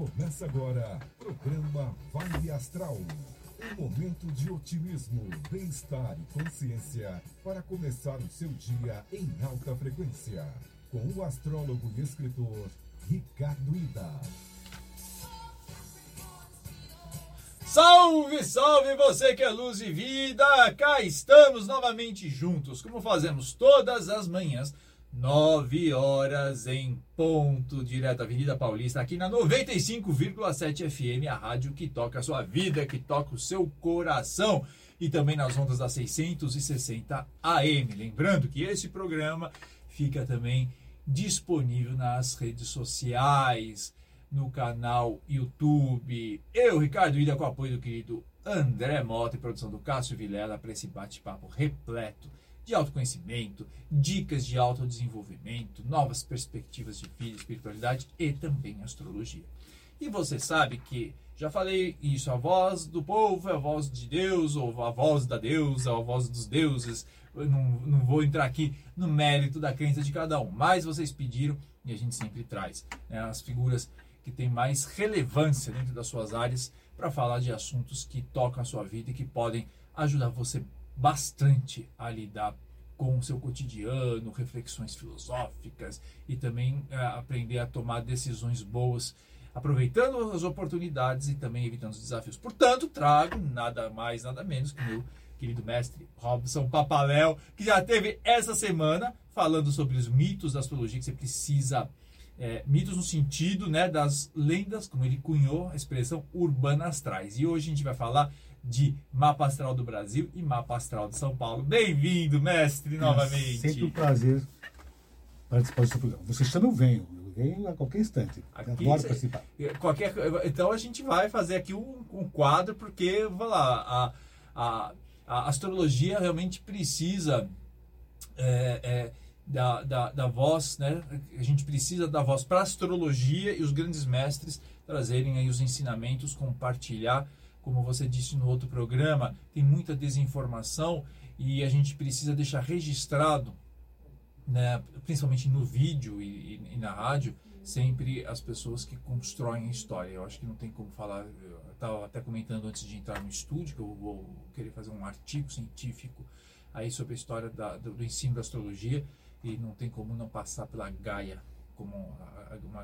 Começa agora, programa Vibe Astral. Um momento de otimismo, bem-estar e consciência para começar o seu dia em alta frequência. Com o astrólogo e escritor Ricardo Ida. Salve, salve você que é luz e vida! Cá estamos novamente juntos, como fazemos todas as manhãs 9 horas em ponto, direto da Avenida Paulista, aqui na 95,7 FM, a rádio que toca a sua vida, que toca o seu coração. E também nas ondas da 660 AM. Lembrando que esse programa fica também disponível nas redes sociais, no canal YouTube. Eu, Ricardo Ida, com o apoio do querido André Mota e produção do Cássio Vilela, para esse bate-papo repleto de autoconhecimento, dicas de autodesenvolvimento, novas perspectivas de vida, espiritualidade e também astrologia. E você sabe que já falei isso, a voz do povo é a voz de Deus, ou a voz da deusa, ou a voz dos deuses. Eu não, não vou entrar aqui no mérito da crença de cada um, mas vocês pediram e a gente sempre traz né, as figuras que têm mais relevância dentro das suas áreas para falar de assuntos que tocam a sua vida e que podem ajudar você bastante a lidar com o seu cotidiano, reflexões filosóficas e também é, aprender a tomar decisões boas, aproveitando as oportunidades e também evitando os desafios. Portanto, trago nada mais, nada menos que meu querido mestre Robson Papaléu, que já teve essa semana falando sobre os mitos da astrologia que você precisa é, mitos no sentido né, das lendas, como ele cunhou a expressão urbana astrais. E hoje a gente vai falar de Mapa Astral do Brasil e Mapa Astral de São Paulo. Bem-vindo, mestre, novamente. É sempre um prazer participar do seu programa. Você chama, eu venho. Eu venho a qualquer instante. Aqui, Adoro participar. Qualquer, então a gente vai fazer aqui um, um quadro, porque, vamos lá, a, a, a astrologia realmente precisa é, é, da, da, da voz, né? A gente precisa da voz para a astrologia e os grandes mestres trazerem aí os ensinamentos, compartilhar como você disse no outro programa, tem muita desinformação e a gente precisa deixar registrado, né, principalmente no vídeo e, e, e na rádio, sempre as pessoas que constroem a história. Eu acho que não tem como falar. Eu estava até comentando antes de entrar no estúdio que eu vou querer fazer um artigo científico aí sobre a história da, do, do ensino da astrologia e não tem como não passar pela Gaia como uma,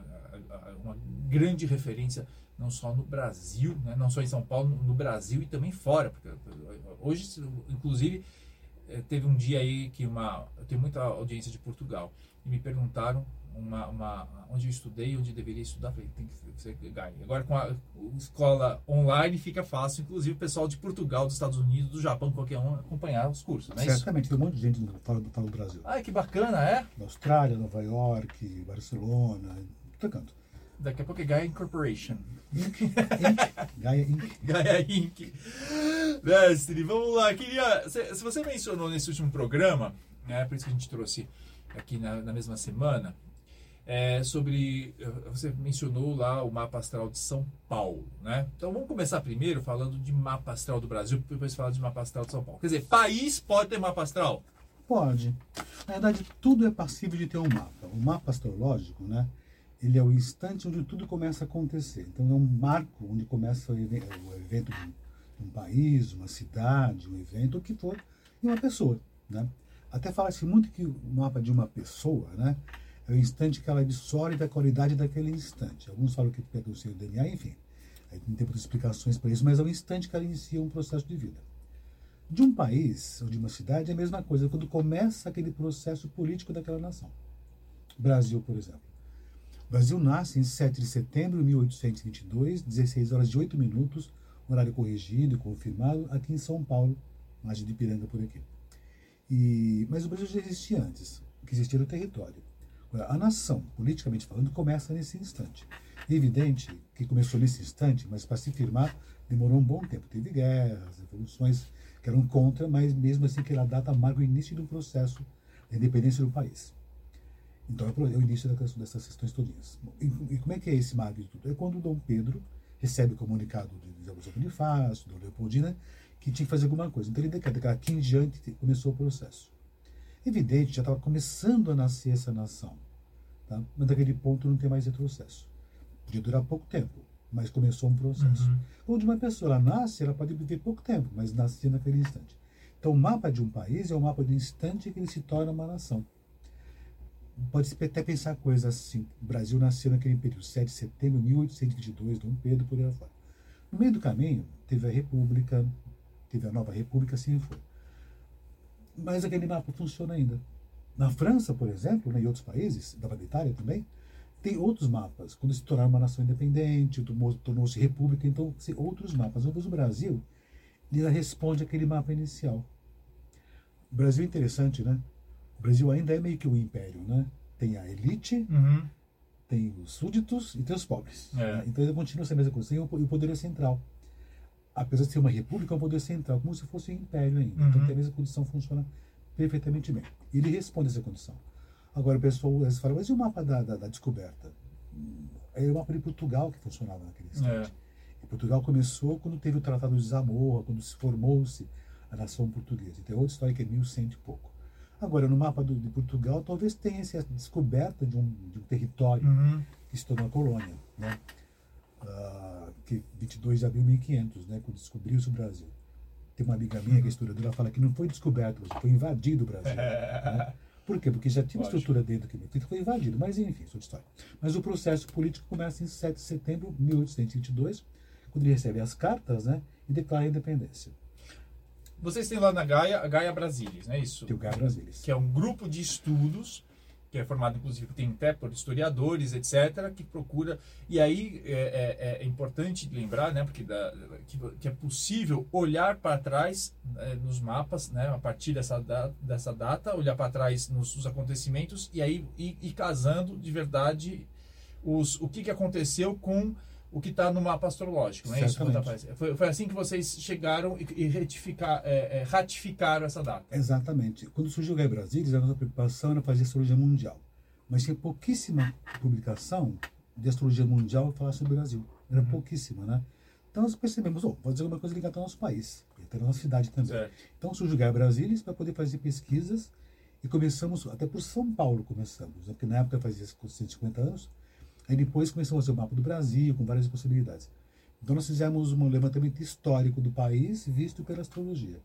uma, grande referência não só no Brasil, né, não só em São Paulo, no Brasil e também fora. Porque hoje, inclusive, eh, teve um dia aí que uma, eu tenho muita audiência de Portugal e me perguntaram uma, uma, onde eu estudei, onde eu deveria estudar, falei, tem que ser Gaia. Agora com a escola online fica fácil, inclusive o pessoal de Portugal, dos Estados Unidos, do Japão, qualquer um, acompanhar os cursos, não é Certamente, isso? tem um monte de gente fora do, fora do Brasil. Ah, que bacana, é? Na Austrália, Nova York, Barcelona, todo canto. Daqui a pouco é Gaia Incorporation. Inc. Inc. Gaia Inc. Gaia Inc. Mestre, vamos lá. Queria, se, se, você mencionou nesse último programa, né, por isso que a gente trouxe aqui na, na mesma semana, é, sobre. Você mencionou lá o mapa astral de São Paulo, né? Então vamos começar primeiro falando de mapa astral do Brasil, depois falar de mapa astral de São Paulo. Quer dizer, país pode ter mapa astral? Pode. Na verdade, tudo é passível de ter um mapa. O mapa astrológico, né? Ele é o instante onde tudo começa a acontecer. Então é um marco onde começa o evento de um país, uma cidade, um evento, o que for, e uma pessoa, né? Até fala-se muito que o mapa de uma pessoa, né? É o instante que ela absorve a qualidade daquele instante. Alguns falam que pega o seu DNA, enfim. Aí não tem muitas explicações para isso, mas é o instante que ela inicia um processo de vida. De um país ou de uma cidade é a mesma coisa, quando começa aquele processo político daquela nação. Brasil, por exemplo. O Brasil nasce em 7 de setembro de 1822, 16 horas e 8 minutos, horário corrigido e confirmado, aqui em São Paulo, margem de Piranga por aqui. E, mas o Brasil já existia antes, que existia era o território. A nação, politicamente falando, começa nesse instante. É evidente que começou nesse instante, mas para se firmar demorou um bom tempo. Teve guerras, revoluções que eram contra, mas mesmo assim aquela data marca o início do processo da independência do país. Então é o início dessas questões todinhas. E, como é que é esse marco de tudo? É quando Dom Pedro recebe o comunicado de Augusto Bonifácio, do Leopoldina, que tinha que fazer alguma coisa. Então ele decreta que aqui em diante começou o processo. Evidente, já estava começando a nascer essa nação. Tá? Mas naquele ponto não tem mais retrocesso. Podia durar pouco tempo, mas começou um processo. Uhum. Onde uma pessoa ela nasce, ela pode viver pouco tempo, mas nasce naquele instante. Então, o mapa de um país é o mapa do instante que ele se torna uma nação. Pode-se até pensar coisas assim. O Brasil nasceu naquele período, 7 de setembro de 1822, Dom Pedro, por aí fora. No meio do caminho, teve a República, teve a Nova República, assim foi. Mas aquele mapa funciona ainda. Na França, por exemplo, né, e outros países, da Itália também, tem outros mapas. Quando se tornaram uma nação independente, tornou-se república, então tem outros mapas. Mas o Brasil, ele responde aquele mapa inicial. O Brasil é interessante, né? O Brasil ainda é meio que um império, né? Tem a elite, Uhum. tem os súditos e tem os pobres. É. né? Então ele continua sendo a mesma coisa. Tem o poder central. Apesar de ser uma república, é um poder central, como se fosse um império ainda. Então Uhum. tem a mesma condição, funciona perfeitamente bem. Ele responde essa condição. Agora o pessoal às vezes fala, mas e o mapa da, da- da descoberta? Hum, É o mapa de Portugal que funcionava naquele instante. E Portugal começou quando teve o Tratado de Zamora, quando se formou-se a nação portuguesa. Então é outra história que é 1100 e pouco. Agora, no mapa do, de Portugal, talvez tenha essa descoberta de um, de um território Uhum. que se tornou a colônia, né? Ah, que 22 de abril de 1500, né? Quando descobriu-se o Brasil. Tem uma amiga minha que é historiadora, ela fala que não foi descoberto, foi invadido o Brasil. né? Por quê? Porque já tinha uma estrutura dentro que foi invadido, mas enfim, isso é história. Mas o processo político começa em 7 de setembro de 1822, quando ele recebe as cartas, né? E declara a independência. Vocês têm lá na Gaia, a Gaia Brasilis, não é isso? Tem o Gaia Brasilis. que é um grupo de estudos que é formado inclusive tem até por historiadores etc que procura. E aí é, é- é importante lembrar né porque da- que, que é possível olhar para trás né, nos mapas né a partir dessa da- dessa data olhar para trás nos, nos acontecimentos e aí ir casando de verdade os o que que aconteceu com o que está no mapa astrológico, não é isso? Certamente. Aparece. Foi, foi assim que vocês chegaram e, e retificar, é, é, ratificaram essa data. Exatamente. Quando surgiu o Gaia Brasilis, a nossa preocupação era fazer astrologia mundial. Mas tinha pouquíssima publicação de astrologia mundial falar sobre o Brasil. Era pouquíssima, né? Então nós percebemos, oh, vamos fazer alguma coisa ligada ao nosso país, e até na nossa cidade também. Certo. Então surgiu o Gaia Brasilis para poder fazer pesquisas e começamos, até por São Paulo começamos, né? porque na época fazia 150 anos, aí depois começamos a fazer o mapa do Brasil, com várias possibilidades. Então nós fizemos um levantamento histórico do país visto pela astrologia.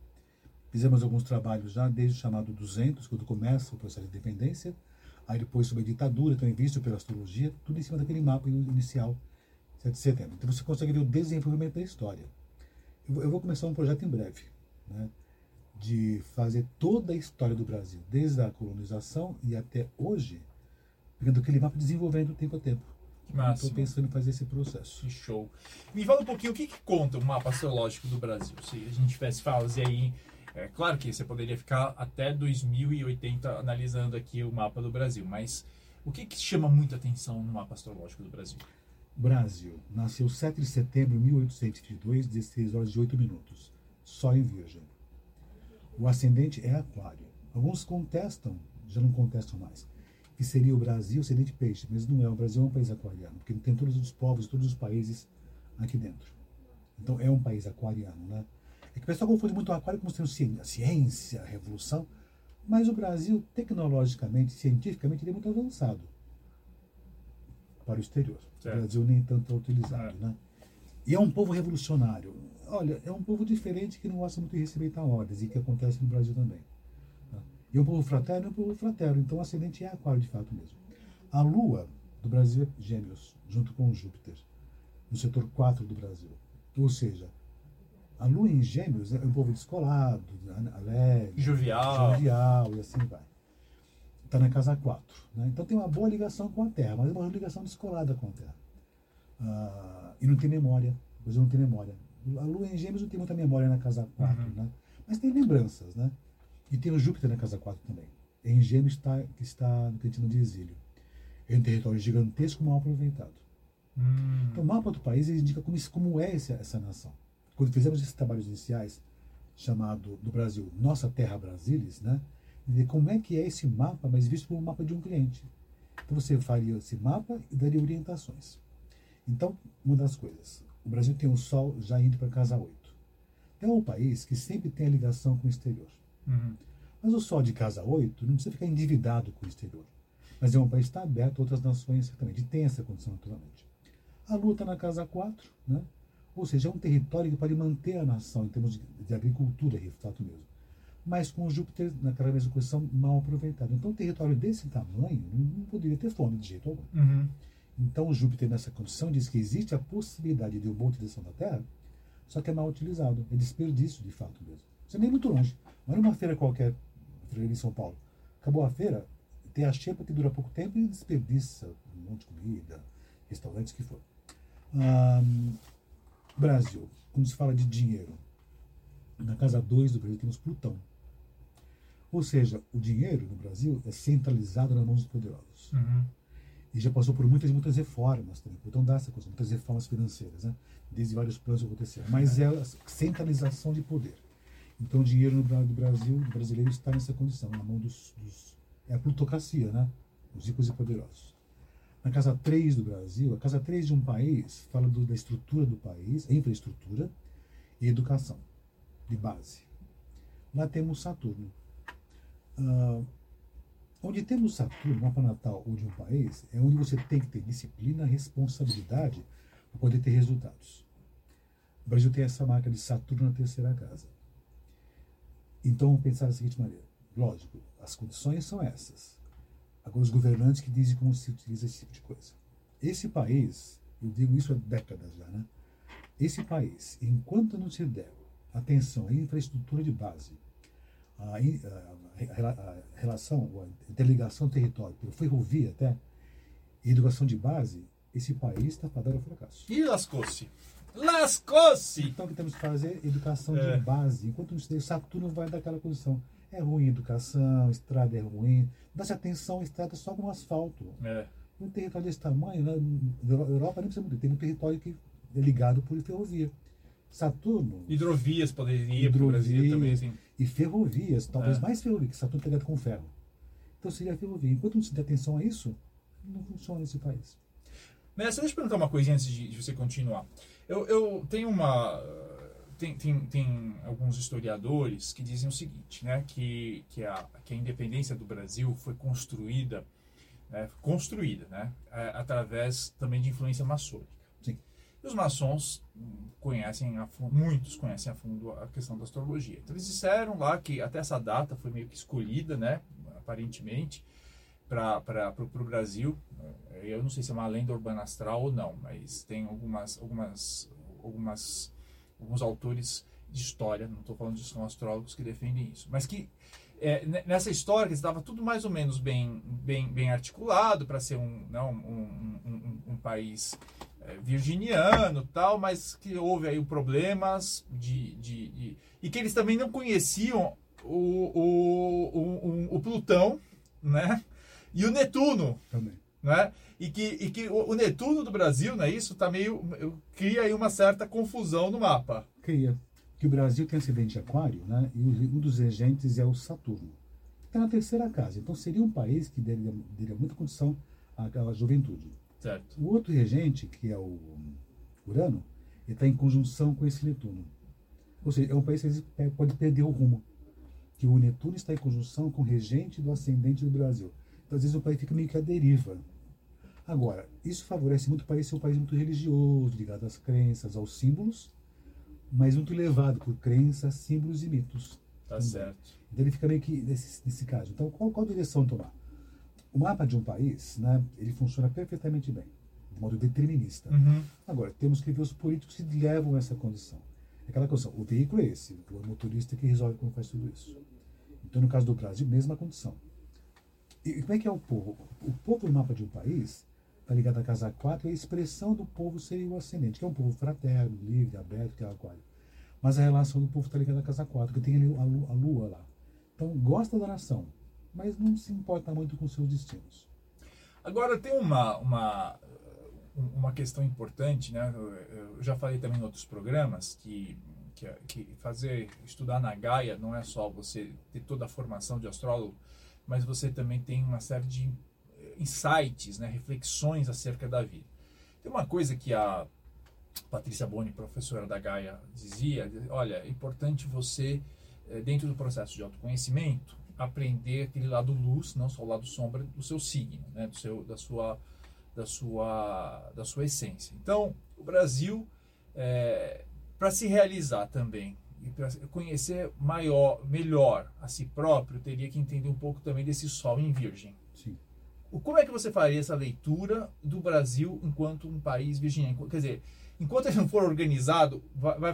Fizemos alguns trabalhos já desde o chamado 200, quando começa o processo de independência, aí depois sobre a ditadura, também visto pela astrologia, tudo em cima daquele mapa inicial, 7 de setembro. Então você consegue ver o desenvolvimento da história. Eu vou- começar um projeto em breve, né, de fazer toda a história do Brasil, desde a colonização e até hoje, pegando aquele mapa e desenvolvendo tempo a tempo. Estou pensando em fazer esse processo. Que show. Me fala um pouquinho o que, que conta o mapa astrológico do Brasil. Se a gente tivesse fazer aí. É claro que você poderia ficar até 2080 analisando aqui o mapa do Brasil, mas o que, que chama muita atenção no mapa astrológico do Brasil? Brasil nasceu 7 de setembro de 1822, 16 horas e 8 minutos, só em Virgem. O ascendente é Aquário. Alguns contestam, já não contestam mais, que seria o Brasil ascendente peixe, mas não é. O Brasil é um país aquariano, porque tem todos os povos, todos os países aqui dentro. Então é um país aquariano, né? É que o pessoal confunde muito o aquário como sendo ciência, a revolução, mas o Brasil, tecnologicamente, cientificamente, ele é muito avançado para o exterior. Certo. O Brasil nem tanto é utilizado, É. né? E é um povo revolucionário. Olha, é um povo diferente que não gosta muito de respeitar ordens, e que acontece no Brasil também. E um povo fraterno, é um povo fraterno. Então o ascendente é aquário de fato mesmo. A lua do Brasil é gêmeos, junto com Júpiter, no setor 4 do Brasil. Ou seja, a lua em gêmeos é um povo descolado, alegre, Jovial. jovial e assim vai. Está na casa 4. Né? Então tem uma boa ligação com a Terra, mas é uma ligação descolada com a Terra. Ah, e não tem memória. Brasil não tem memória. A Lua em Gêmeos não tem muita memória na casa 4, Uhum. né? mas tem lembranças. Né? E tem o Júpiter na casa 4 também. Em Gêmeos está, que está no chama de exílio. É um território gigantesco, mal aproveitado. Hum, Então, o mapa do país indica como, como é essa, essa nação. Quando fizemos esses trabalhos iniciais, chamado do Brasil Nossa Terra Brasilis, né? de como é que é esse mapa, mas visto como um mapa de um cliente. Então você faria esse mapa e daria orientações. Então, uma das coisas, o Brasil tem o Sol já indo para casa 8. É um país que sempre tem a ligação com o exterior. Uhum. Mas o Sol de casa 8 não precisa ficar endividado com o exterior. Mas é um país que está aberto a outras nações certamente, e tem essa condição naturalmente. A Lua está na casa 4, né? ou seja, é um território que pode manter a nação em termos de, de agricultura, de fato mesmo. Mas com Júpiter naquela mesma posição mal aproveitado. Então, um território desse tamanho não poderia ter fome de jeito algum. Uhum. Então, Júpiter, nessa condição, diz que existe a possibilidade de uma boa utilização da Terra, só que é mal utilizado. É desperdício, de fato mesmo. Você nem é muito longe. Olha uma feira qualquer, em São Paulo. Acabou a feira, tem a xepa que dura pouco tempo e desperdiça um monte de comida, restaurantes, que for. Brasil, quando se fala de dinheiro, na casa 2 do Brasil temos Plutão. Ou seja, o dinheiro no Brasil é centralizado nas mãos dos poderosos. Uhum. E já passou por muitas muitas reformas também. Plutão dá essa coisa, muitas reformas financeiras, né? desde vários planos aconteceram. Mas é a centralização de poder. Então o dinheiro no Brasil, o brasileiro, está nessa condição, na mão dos, dos é a plutocracia, né? Os ricos e poderosos. Na casa 3 do Brasil, a casa 3 de um país fala do, da estrutura do país, infraestrutura e educação, de base. Lá temos Saturno. Uh, onde temos Saturno, mapa natal ou de um país, é onde você tem que ter disciplina, responsabilidade para poder ter resultados. O Brasil tem essa marca de Saturno na terceira casa. Então, pensar da seguinte maneira. Lógico, as condições são essas. Agora, os governantes que dizem como se utiliza esse tipo de coisa. Esse país, eu digo isso há décadas já, né? Esse país, enquanto não se der atenção à infraestrutura de base, a, a, a relação, a interligação território, pelo ferrovia até, e educação de base, esse país está fadado ao fracasso. E lascou-se. Lascou-se! Então, o que temos que fazer? Educação é. de base. Enquanto não se der, Saturno vai dar aquela condição. É ruim a educação, estrada é ruim. Dá-se atenção, estrada só com asfalto. É. Um território desse tamanho, né, na Europa nem precisa muito. Tem um território que é ligado por ferrovia. Saturno. Hidrovias poderia ir para o Brasil também, sim. E ferrovias, talvez é. mais ferrovia, que Saturno está ligado com ferro. Então seria a ferrovia. Enquanto não se der atenção a isso, não funciona esse país. Nessa, deixa eu perguntar uma coisinha antes de, de você continuar. Eu, eu tenho uma tem, tem, tem alguns historiadores que dizem o seguinte, né, que, que, a, que a independência do Brasil foi construída, né, construída né, através também de influência maçônica. Sim. E os maçons conhecem, a fundo, muitos conhecem a fundo a questão da astrologia. Então eles disseram lá que até essa data foi meio que escolhida, né, aparentemente, para o Brasil. Eu não sei se é uma lenda urbana astral ou não, mas tem algumas, algumas, algumas alguns autores de história, não estou falando de são astrólogos que defendem isso, mas que é, nessa história estava tudo mais ou menos bem, bem, bem articulado para ser um, não, um, um, um, país é, virginiano tal, mas que houve aí problemas de, de, de, e que eles também não conheciam o, o, o, o Plutão, né? E o Netuno. Também. Né? E que, e que o, Netuno do Brasil, não é isso? Tá meio, cria aí uma certa confusão no mapa. Cria. Que o Brasil tem acidente de aquário, né? E um dos regentes é o Saturno. Está na terceira casa. Então seria um país que daria, daria muita condição àquela juventude. Certo. O outro regente, que é o Urano, ele está em conjunção com esse Netuno. Ou seja, é um país que pode perder o rumo. Que o Netuno está em conjunção com o regente do ascendente do Brasil. Então, às vezes o país fica meio que à deriva. Agora, isso favorece muito o país ser um país muito religioso, ligado às crenças, aos símbolos, mas muito levado por crenças, símbolos e mitos. Tá também. certo. Então ele fica meio que nesse, nesse caso. Então, qual, qual direção tomar? O mapa de um país, né, ele funciona perfeitamente bem, de modo determinista. Uhum. Agora, temos que ver os políticos que levam essa condição. Aquela condição, o veículo é esse, o motorista que resolve como faz tudo isso. Então, no caso do Brasil, mesma condição. E como é que é o povo? O povo no mapa de um país está ligado à casa 4 e a expressão do povo seria o ascendente, que é um povo fraterno, livre, aberto, que é o aquário. Mas a relação do povo está ligada à casa 4, que tem a lua, a lua lá. Então, gosta da nação, mas não se importa muito com seus destinos. Agora, tem uma, uma, uma questão importante, né? Eu já falei também em outros programas que, que, que fazer, estudar na Gaia não é só você ter toda a formação de astrólogo, mas você também tem uma série de insights, né, reflexões acerca da vida. Tem uma coisa que a Patrícia Boni, professora da Gaia, dizia: olha, é importante você, eh, dentro do processo de autoconhecimento, aprender aquele lado luz, não só o lado sombra do seu signo, né, do seu, da sua da sua, da sua essência. Então, o Brasil, é, para se realizar também e para conhecer maior, melhor a si próprio, teria que entender um pouco também desse sol em virgem. Sim. Como é que você faria essa leitura do Brasil enquanto um país virginiano? Quer dizer, enquanto ele não for organizado, vai, vai,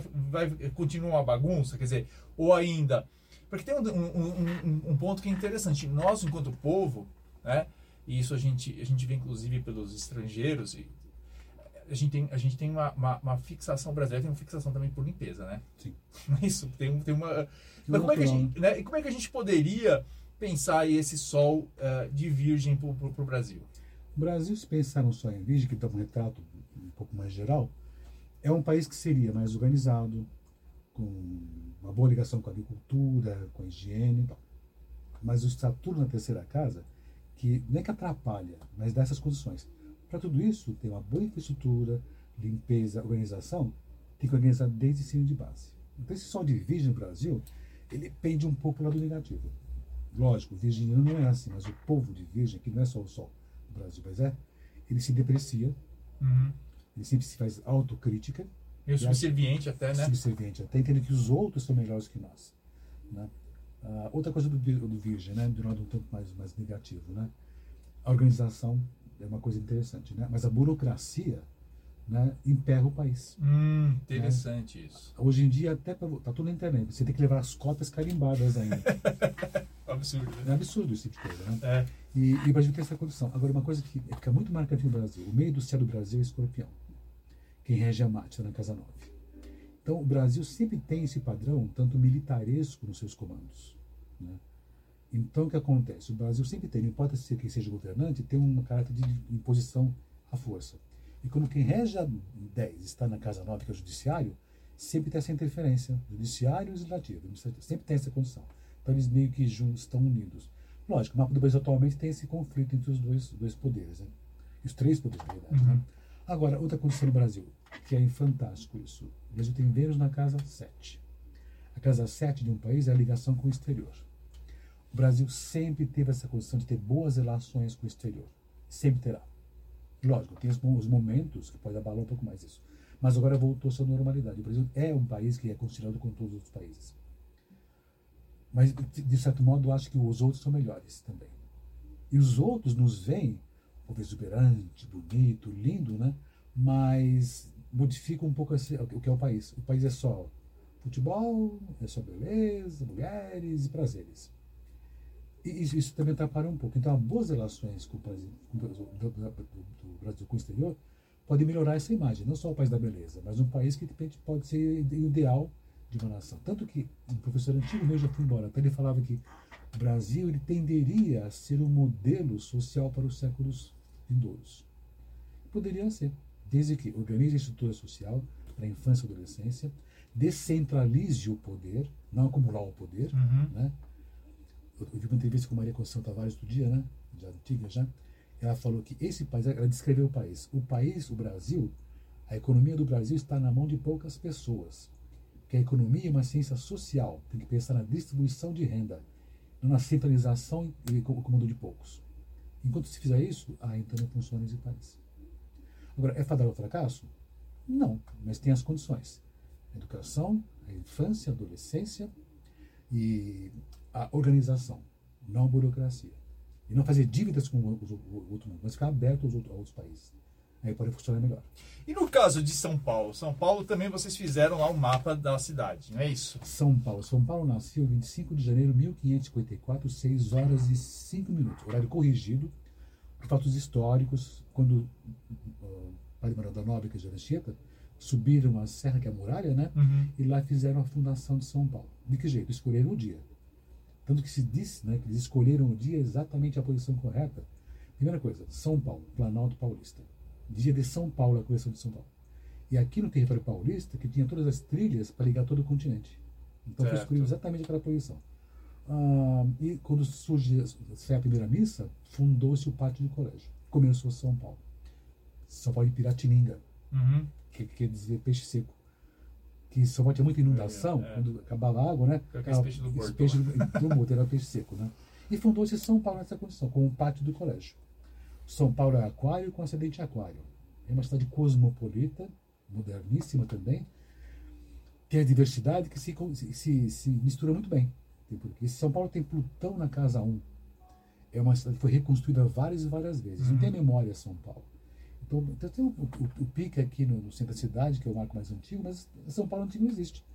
vai continuar uma bagunça? Quer dizer, ou ainda. Porque tem um, um, um, um ponto que é interessante. Nós, enquanto povo, né, e isso a gente, a gente vê inclusive pelos estrangeiros, e a gente tem, a gente tem uma, uma, uma fixação brasileira, tem uma fixação também por limpeza, né? Sim. Isso, tem, tem uma. Mas como é, que a gente, né, como é que a gente poderia pensar esse sol uh, de virgem para o Brasil? O Brasil, se pensar no sol em virgem, que dá um retrato um pouco mais geral, é um país que seria mais organizado, com uma boa ligação com a agricultura, com a higiene e tal. Mas o Saturno na terceira casa, que não é que atrapalha, mas dá essas condições. Para tudo isso, tem uma boa infraestrutura, limpeza, organização, tem que organizar desde cima de base. Então, esse sol de virgem no Brasil, ele pende um pouco do lado negativo. Lógico, o virginiano não é assim, mas o povo de virgem, que não é só o sol do Brasil, mas é, ele se deprecia, uhum. ele sempre se faz autocrítica. Meio subserviente até, né? Subserviente até, entendendo que os outros são melhores que nós. Né? Uh, outra coisa do, do virgem, né, de um lado um tanto mais, mais negativo, né? A organização é uma coisa interessante, né? Mas a burocracia né, emperra o país. Hum, interessante né? isso. Hoje em dia, até pra, tá tudo na internet, você tem que levar as cópias carimbadas ainda. absurdo, né? É absurdo esse tipo de coisa, né? É. E, e, o Brasil tem essa condição. Agora, uma coisa que fica muito marcante no Brasil, o meio do céu do Brasil é escorpião. Quem rege a Marte na Casa 9. Então, o Brasil sempre tem esse padrão, tanto militaresco nos seus comandos. Né? Então, o que acontece? O Brasil sempre tem, não importa se quem seja governante, tem um caráter de imposição à força. E como quem rege a 10 está na Casa 9, que é o Judiciário, sempre tem essa interferência, Judiciário e Legislativo, sempre tem essa condição. Então, eles meio que estão unidos. Lógico, o mapa do Brasil atualmente tem esse conflito entre os dois, dois poderes, né? os três poderes, na verdade. Né? Uhum. Né? Agora, outra condição no Brasil, que é fantástico isso. O Brasil tem Vênus na casa 7. A casa 7 de um país é a ligação com o exterior. O Brasil sempre teve essa condição de ter boas relações com o exterior. Sempre terá. Lógico, tem os momentos que pode abalar um pouco mais isso. Mas agora voltou à sua normalidade. O Brasil é um país que é considerado com todos os outros países. Mas, de certo modo, acho que os outros são melhores também. E os outros nos veem povo exuberante, bonito, lindo, né? Mas modifica um pouco esse, o que é o país. O país é só futebol, é só beleza, mulheres e prazeres. E isso, isso também atrapalha um pouco. Então, boas relações com o Brasil, com, do, do, do, Brasil com o exterior podem melhorar essa imagem. Não só o país da beleza, mas um país que de repente pode ser ideal de uma nação. Tanto que um professor antigo meu já foi embora, até ele falava que o Brasil ele tenderia a ser um modelo social para os séculos vindouros. Poderia ser, desde que organize a estrutura social para a infância e adolescência, descentralize o poder, não acumular o poder. Uhum. Né? Eu, eu vi uma entrevista com Maria Conceição Tavares do dia, né? já antiga já. Ela falou que esse país, ela descreveu o país. O país, o Brasil, a economia do Brasil está na mão de poucas pessoas. Que a economia é uma ciência social, tem que pensar na distribuição de renda, não na centralização e comando de poucos. Enquanto se fizer isso, ah, então não funciona esse país. Agora, é fadado ao fracasso? Não, mas tem as condições. A educação, a infância, a adolescência e a organização, não a burocracia. E não fazer dívidas com o outro mundo, mas ficar aberto aos outros países. Aí pode funcionar melhor. E no caso de São Paulo? São Paulo também vocês fizeram lá o um mapa da cidade, não é isso? São Paulo. São Paulo nasceu 25 de janeiro de 1554, 6 horas e 5 minutos. Horário corrigido por fatos históricos, quando o Padre Manuel da Nobre, que é de Anchieta, subiram a serra, que é a muralha, né? Uhum. E lá fizeram a fundação de São Paulo. De que jeito? Escolheram o dia. Tanto que se diz né, que eles escolheram o dia exatamente a posição correta. Primeira coisa, São Paulo, Planalto Paulista. Dia de São Paulo, a correção de São Paulo. E aqui no território paulista, que tinha todas as trilhas para ligar todo o continente. Então foi escolhido exatamente aquela posição. Ah, e quando surge a primeira missa, fundou-se o pátio do colégio. Começou São Paulo. São Paulo de Piratininga, uhum. que quer dizer peixe seco. Que São Paulo tinha muita inundação, é, é. quando acabava a água, né? Esse peixe do esse peixe do, do morto era peixe seco, né? E fundou-se São Paulo nessa condição, com o pátio do colégio. São Paulo é aquário com ascendente aquário. É uma cidade cosmopolita, moderníssima também. Tem a diversidade que se, se, se mistura muito bem. Porque São Paulo tem Plutão na casa 1. É uma cidade que foi reconstruída várias e várias vezes. Uhum. Não tem memória São Paulo. Então, então tem o, o, o, pique aqui no, no, centro da cidade, que é o marco mais antigo, mas São Paulo antigo não existe.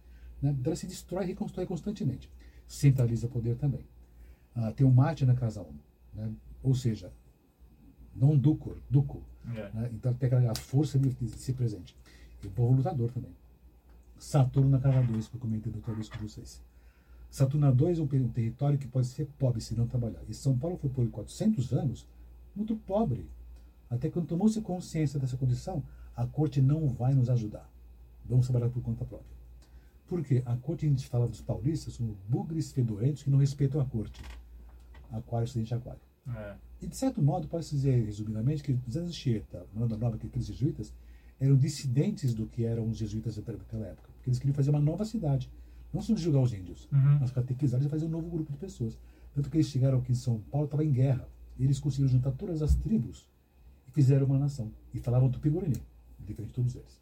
Né? Então ela se destrói e reconstrói constantemente. Centraliza poder também. Ah, tem o Marte na casa 1. Né? Ou seja, não ducor, duco. É. Né? Então tem aquela força de, de ser presente. E o povo lutador também. Saturno na casa 2, que eu comentei outra vez com vocês. Saturno 2 é um, um território que pode ser pobre se não trabalhar. E São Paulo foi por 400 anos muito pobre. Até quando tomou-se consciência dessa condição, a corte não vai nos ajudar. Vamos trabalhar por conta própria. Porque a corte, a gente fala dos paulistas, são bugres fedorentos que não respeitam a corte. Aquário, acidente aquário. É. E de certo modo, pode-se dizer, resumidamente, que os Anchieta, Nova Nova, aqueles jesuítas, eram dissidentes do que eram os jesuítas daquela época. Porque eles queriam fazer uma nova cidade. Não subjugar os índios, uhum. mas catequizar e fazer um novo grupo de pessoas. Tanto que eles chegaram aqui em São Paulo, estava em guerra. Eles conseguiram juntar todas as tribos e fizeram uma nação. E falavam tupi-guarani, diferente de todos eles.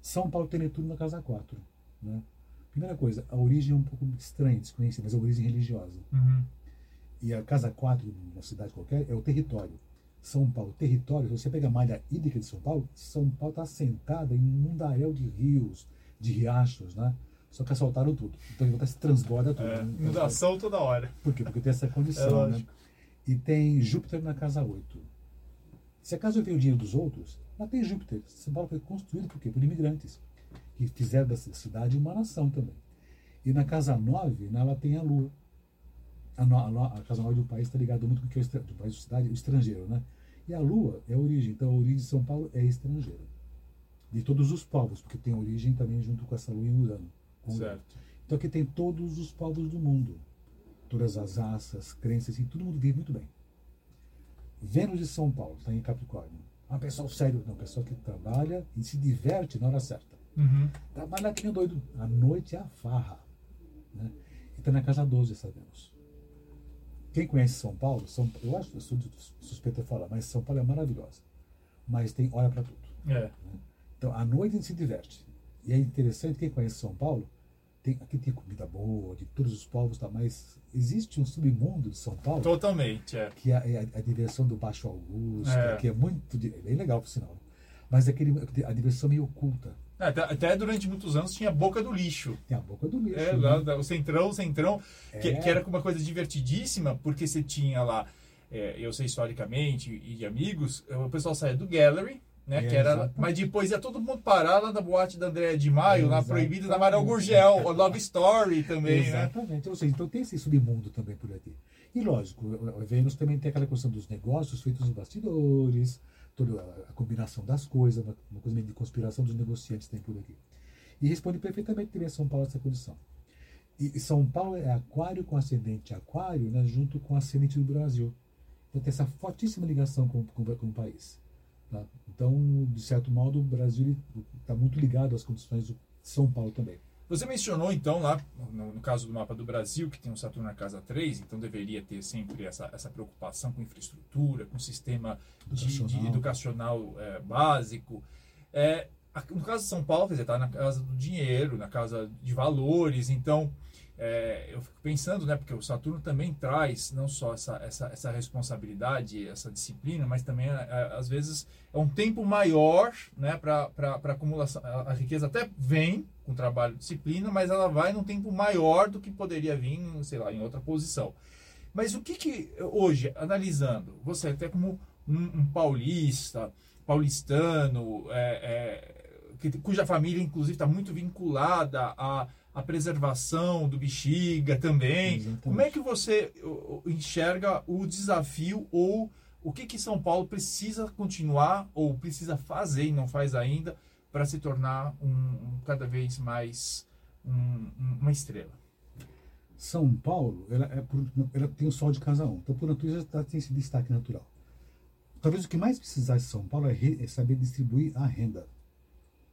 São Paulo tem Netuno na casa 4. Né? Primeira coisa, a origem é um pouco estranha, desconhecida, mas a origem religiosa. Uhum. E a casa 4, numa cidade qualquer, é o território. São Paulo, território, se você pega a malha hídrica de São Paulo, São Paulo está assentada em um mundaréu de rios, de riachos, né? Só que assaltaram tudo. Então se transborda tudo. É, né? inundação toda hora. Por quê? Porque tem essa condição, é né? E tem Júpiter na casa 8. Se a casa veio o dinheiro dos outros, lá tem Júpiter. São Paulo foi construído por quê? Por imigrantes, que fizeram da cidade uma nação também. E na casa 9, né, ela tem a Lua. A, no, a, casa 9 do país está ligada muito com o que é o do país, cidade, o estrangeiro, né? E a Lua é a origem. Então a origem de São Paulo é estrangeira. De todos os povos, porque tem origem também junto com essa Lua em Urano. Certo. Então aqui tem todos os povos do mundo, todas as raças, crenças, e todo mundo vive muito bem. Vênus de São Paulo está em Capricórnio. Ah, pessoal sério, não, pessoal que trabalha e se diverte na hora certa. Uhum. Trabalha que nem doido. A noite é a farra. Né? E está na casa 12 essa Vênus. Quem conhece São Paulo, São, eu acho, eu sou suspeito de falar, mas São Paulo é maravilhosa. Mas tem hora para tudo. É. Então, à noite a gente se diverte. E é interessante, quem conhece São Paulo, tem, aqui tem comida boa, de todos os povos, tá, mas existe um submundo de São Paulo. Totalmente, é. Que é, é a, a, diversão do Baixo Augusto, é. que é muito. É bem legal, por sinal. Mas é aquele, a diversão meio oculta. É, até, até, durante muitos anos tinha a boca do lixo. Tem a boca do lixo. É, né? lá, o centrão, o centrão, que, é. que, era uma coisa divertidíssima, porque você tinha lá, é, eu sei historicamente, e de amigos, o pessoal saía do gallery, né? Que era, mas depois ia todo mundo parar lá na boate da Andréa de Maio, é, na Proibida da Amaral Gurgel, o Love Story também, né? Exatamente. Né? Ou seja, então tem esse submundo também por aqui. E lógico, a Vênus também tem aquela questão dos negócios feitos nos bastidores, toda a combinação das coisas, uma coisa meio de conspiração dos negociantes tem por aqui. E responde perfeitamente também a São Paulo essa condição. E São Paulo é aquário com ascendente aquário, né, junto com ascendente do Brasil. Então tem essa fortíssima ligação com, com, com o país. Tá? Então, de certo modo, o Brasil está muito ligado às condições do São Paulo também. Você mencionou, então, lá, no, no, caso do mapa do Brasil, que tem um Saturno na casa 3, então deveria ter sempre essa, essa preocupação com infraestrutura, com sistema educacional, de, de educacional é, básico. É, no caso de São Paulo, quer dizer, está na casa do dinheiro, na casa de valores, então é, eu fico pensando, né, porque o Saturno também traz não só essa, essa, essa responsabilidade, essa disciplina, mas também, é, é, às vezes, é um tempo maior né, para acumulação. A, a, riqueza até vem com trabalho e disciplina, mas ela vai num tempo maior do que poderia vir, sei lá, em outra posição. Mas o que, que hoje, analisando, você até como um, um paulista, paulistano, é, é, que, cuja família, inclusive, está muito vinculada a a preservação do bexiga também. Exatamente. Como é que você enxerga o desafio ou o que, que São Paulo precisa continuar ou precisa fazer e não faz ainda para se tornar um, um, cada vez mais um, uma estrela? São Paulo, ela, é por, ela tem o sol de casa 1, então por natureza ela tem esse destaque natural. Talvez o que mais precisar de São Paulo é, re, é saber distribuir a renda.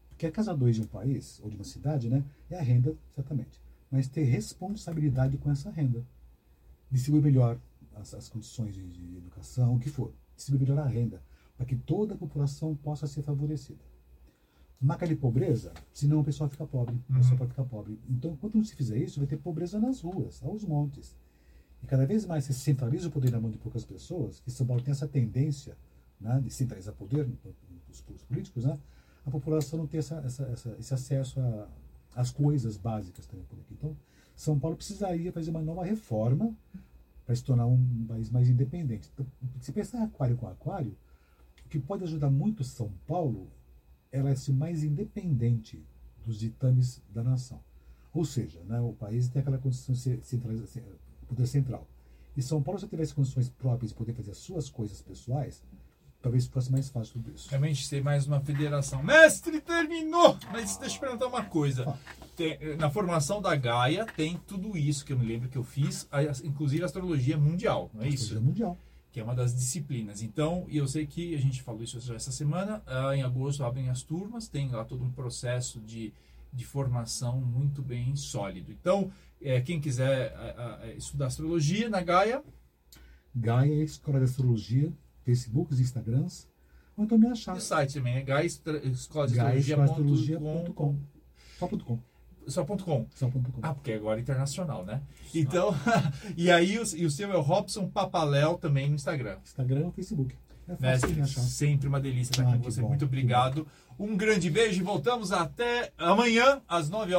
Porque a casa 2 de um país, ou de uma cidade, né, é a renda, certamente. Mas ter responsabilidade com essa renda. Distribuir melhor as, as condições de, de, educação, o que for. distribuir melhor a renda, para que toda a população possa ser favorecida. Marca de pobreza, senão o pessoal fica pobre, o pessoal Uhum. pode ficar pobre. Então, quando não se fizer isso, vai ter pobreza nas ruas, aos montes. E cada vez mais se centraliza o poder na mão de poucas pessoas, que São Paulo tem essa tendência né, de centralizar poder os políticos, né? a população não tem essa, essa, essa, esse acesso às coisas básicas também por aqui. Então, São Paulo precisaria fazer uma nova reforma para se tornar um país mais independente. Então, se pensar em aquário com aquário, o que pode ajudar muito São Paulo é ela ser mais independente dos ditames da nação. Ou seja, né, o país tem aquela condição de poder central. E São Paulo, se tivesse condições próprias de poder fazer as suas coisas pessoais, talvez fosse mais fácil tudo isso. Realmente ser mais uma federação. Mestre, terminou! Mas deixa eu perguntar uma coisa. Tem- na formação da Gaia tem tudo isso que eu me lembro que eu fiz, a- inclusive astrologia mundial, não é isso? Astrologia mundial. Que é uma das disciplinas. Então, e eu sei que a gente falou isso já essa semana, ah, em agosto abrem as turmas, tem lá todo um processo de, de formação muito bem sólido. Então, eh, quem quiser ah, ah, estudar astrologia na Gaia, Gaia, Escola de Astrologia, Facebooks, Instagrams, ou então me achar. o site também é gaia escola de Astrologia.com. com- Só ponto .com. Só ponto com. Só ponto .com. Ah, porque agora é internacional, né? Então, e aí o, e o seu é o Robson Papaléu também no Instagram. Instagram ou Facebook. É fácil Mestre, me achar. sempre uma delícia estar Ah, com você. bom, Muito obrigado. Um grande beijo e voltamos até amanhã às 9 horas.